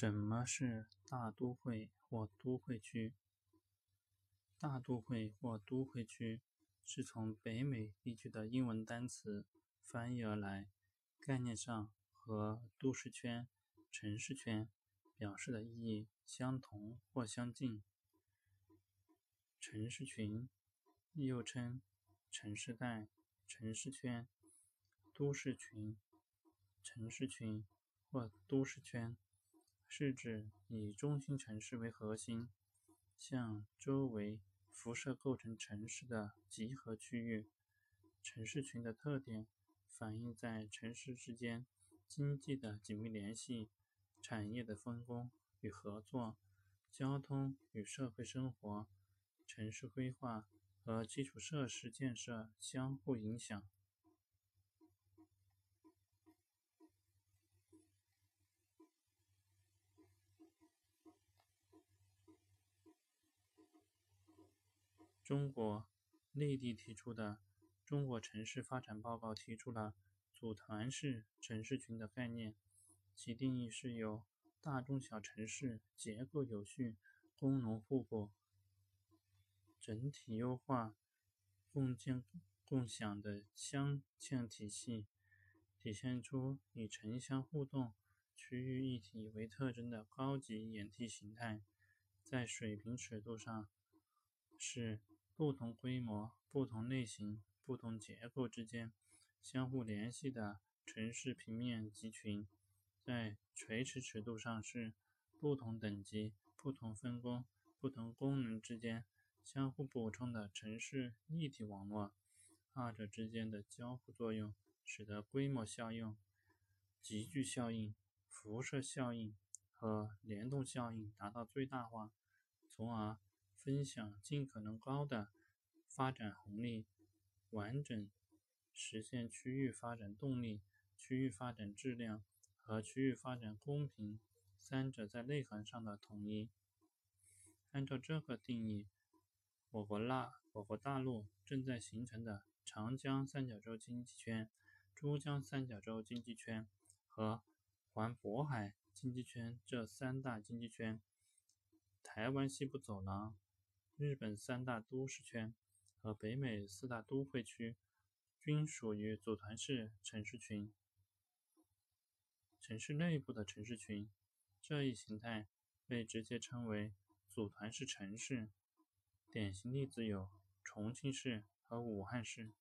什么是大都会或都会区？大都会或都会区是从北美地区的英文单词翻译而来，概念上和都市圈、城市圈表示的意义相同或相近。城市群又称城市带、城市圈、都市群、城市群或都市圈。是指以中心城市为核心，向周围辐射构成城市的集合区域。城市群的特点反映在城市之间经济的紧密联系、产业的分工与合作、交通与社会生活、城市规划和基础设施建设相互影响。中国内地提出的《中国城市发展报告》提出了组团式城市群的概念，其定义是由大中小城市结构有序、功能互补、整体优化、共建共享的镶嵌体系，体现出以城乡互动、区域一体为特征的高级演替形态，在水平尺度上是。不同规模、不同类型、不同结构之间相互联系的城市平面集群，在垂直尺度上是不同等级、不同分工、不同功能之间相互补充的城市立体网络。二者之间的交互作用，使得规模效应、集聚效应、辐射效应和联动效应达到最大化，从而。分享尽可能高的发展红利，完整实现区域发展动力、区域发展质量和区域发展公平三者在内涵上的统一。按照这个定义，我国大我国大陆正在形成的长江三角洲经济圈、珠江三角洲经济圈和环渤海经济圈这三大经济圈，台湾西部走廊。日本三大都市圈和北美四大都会区均属于组团式城市群。城市内部的城市群这一形态被直接称为组团式城市，典型例子有重庆市和武汉市。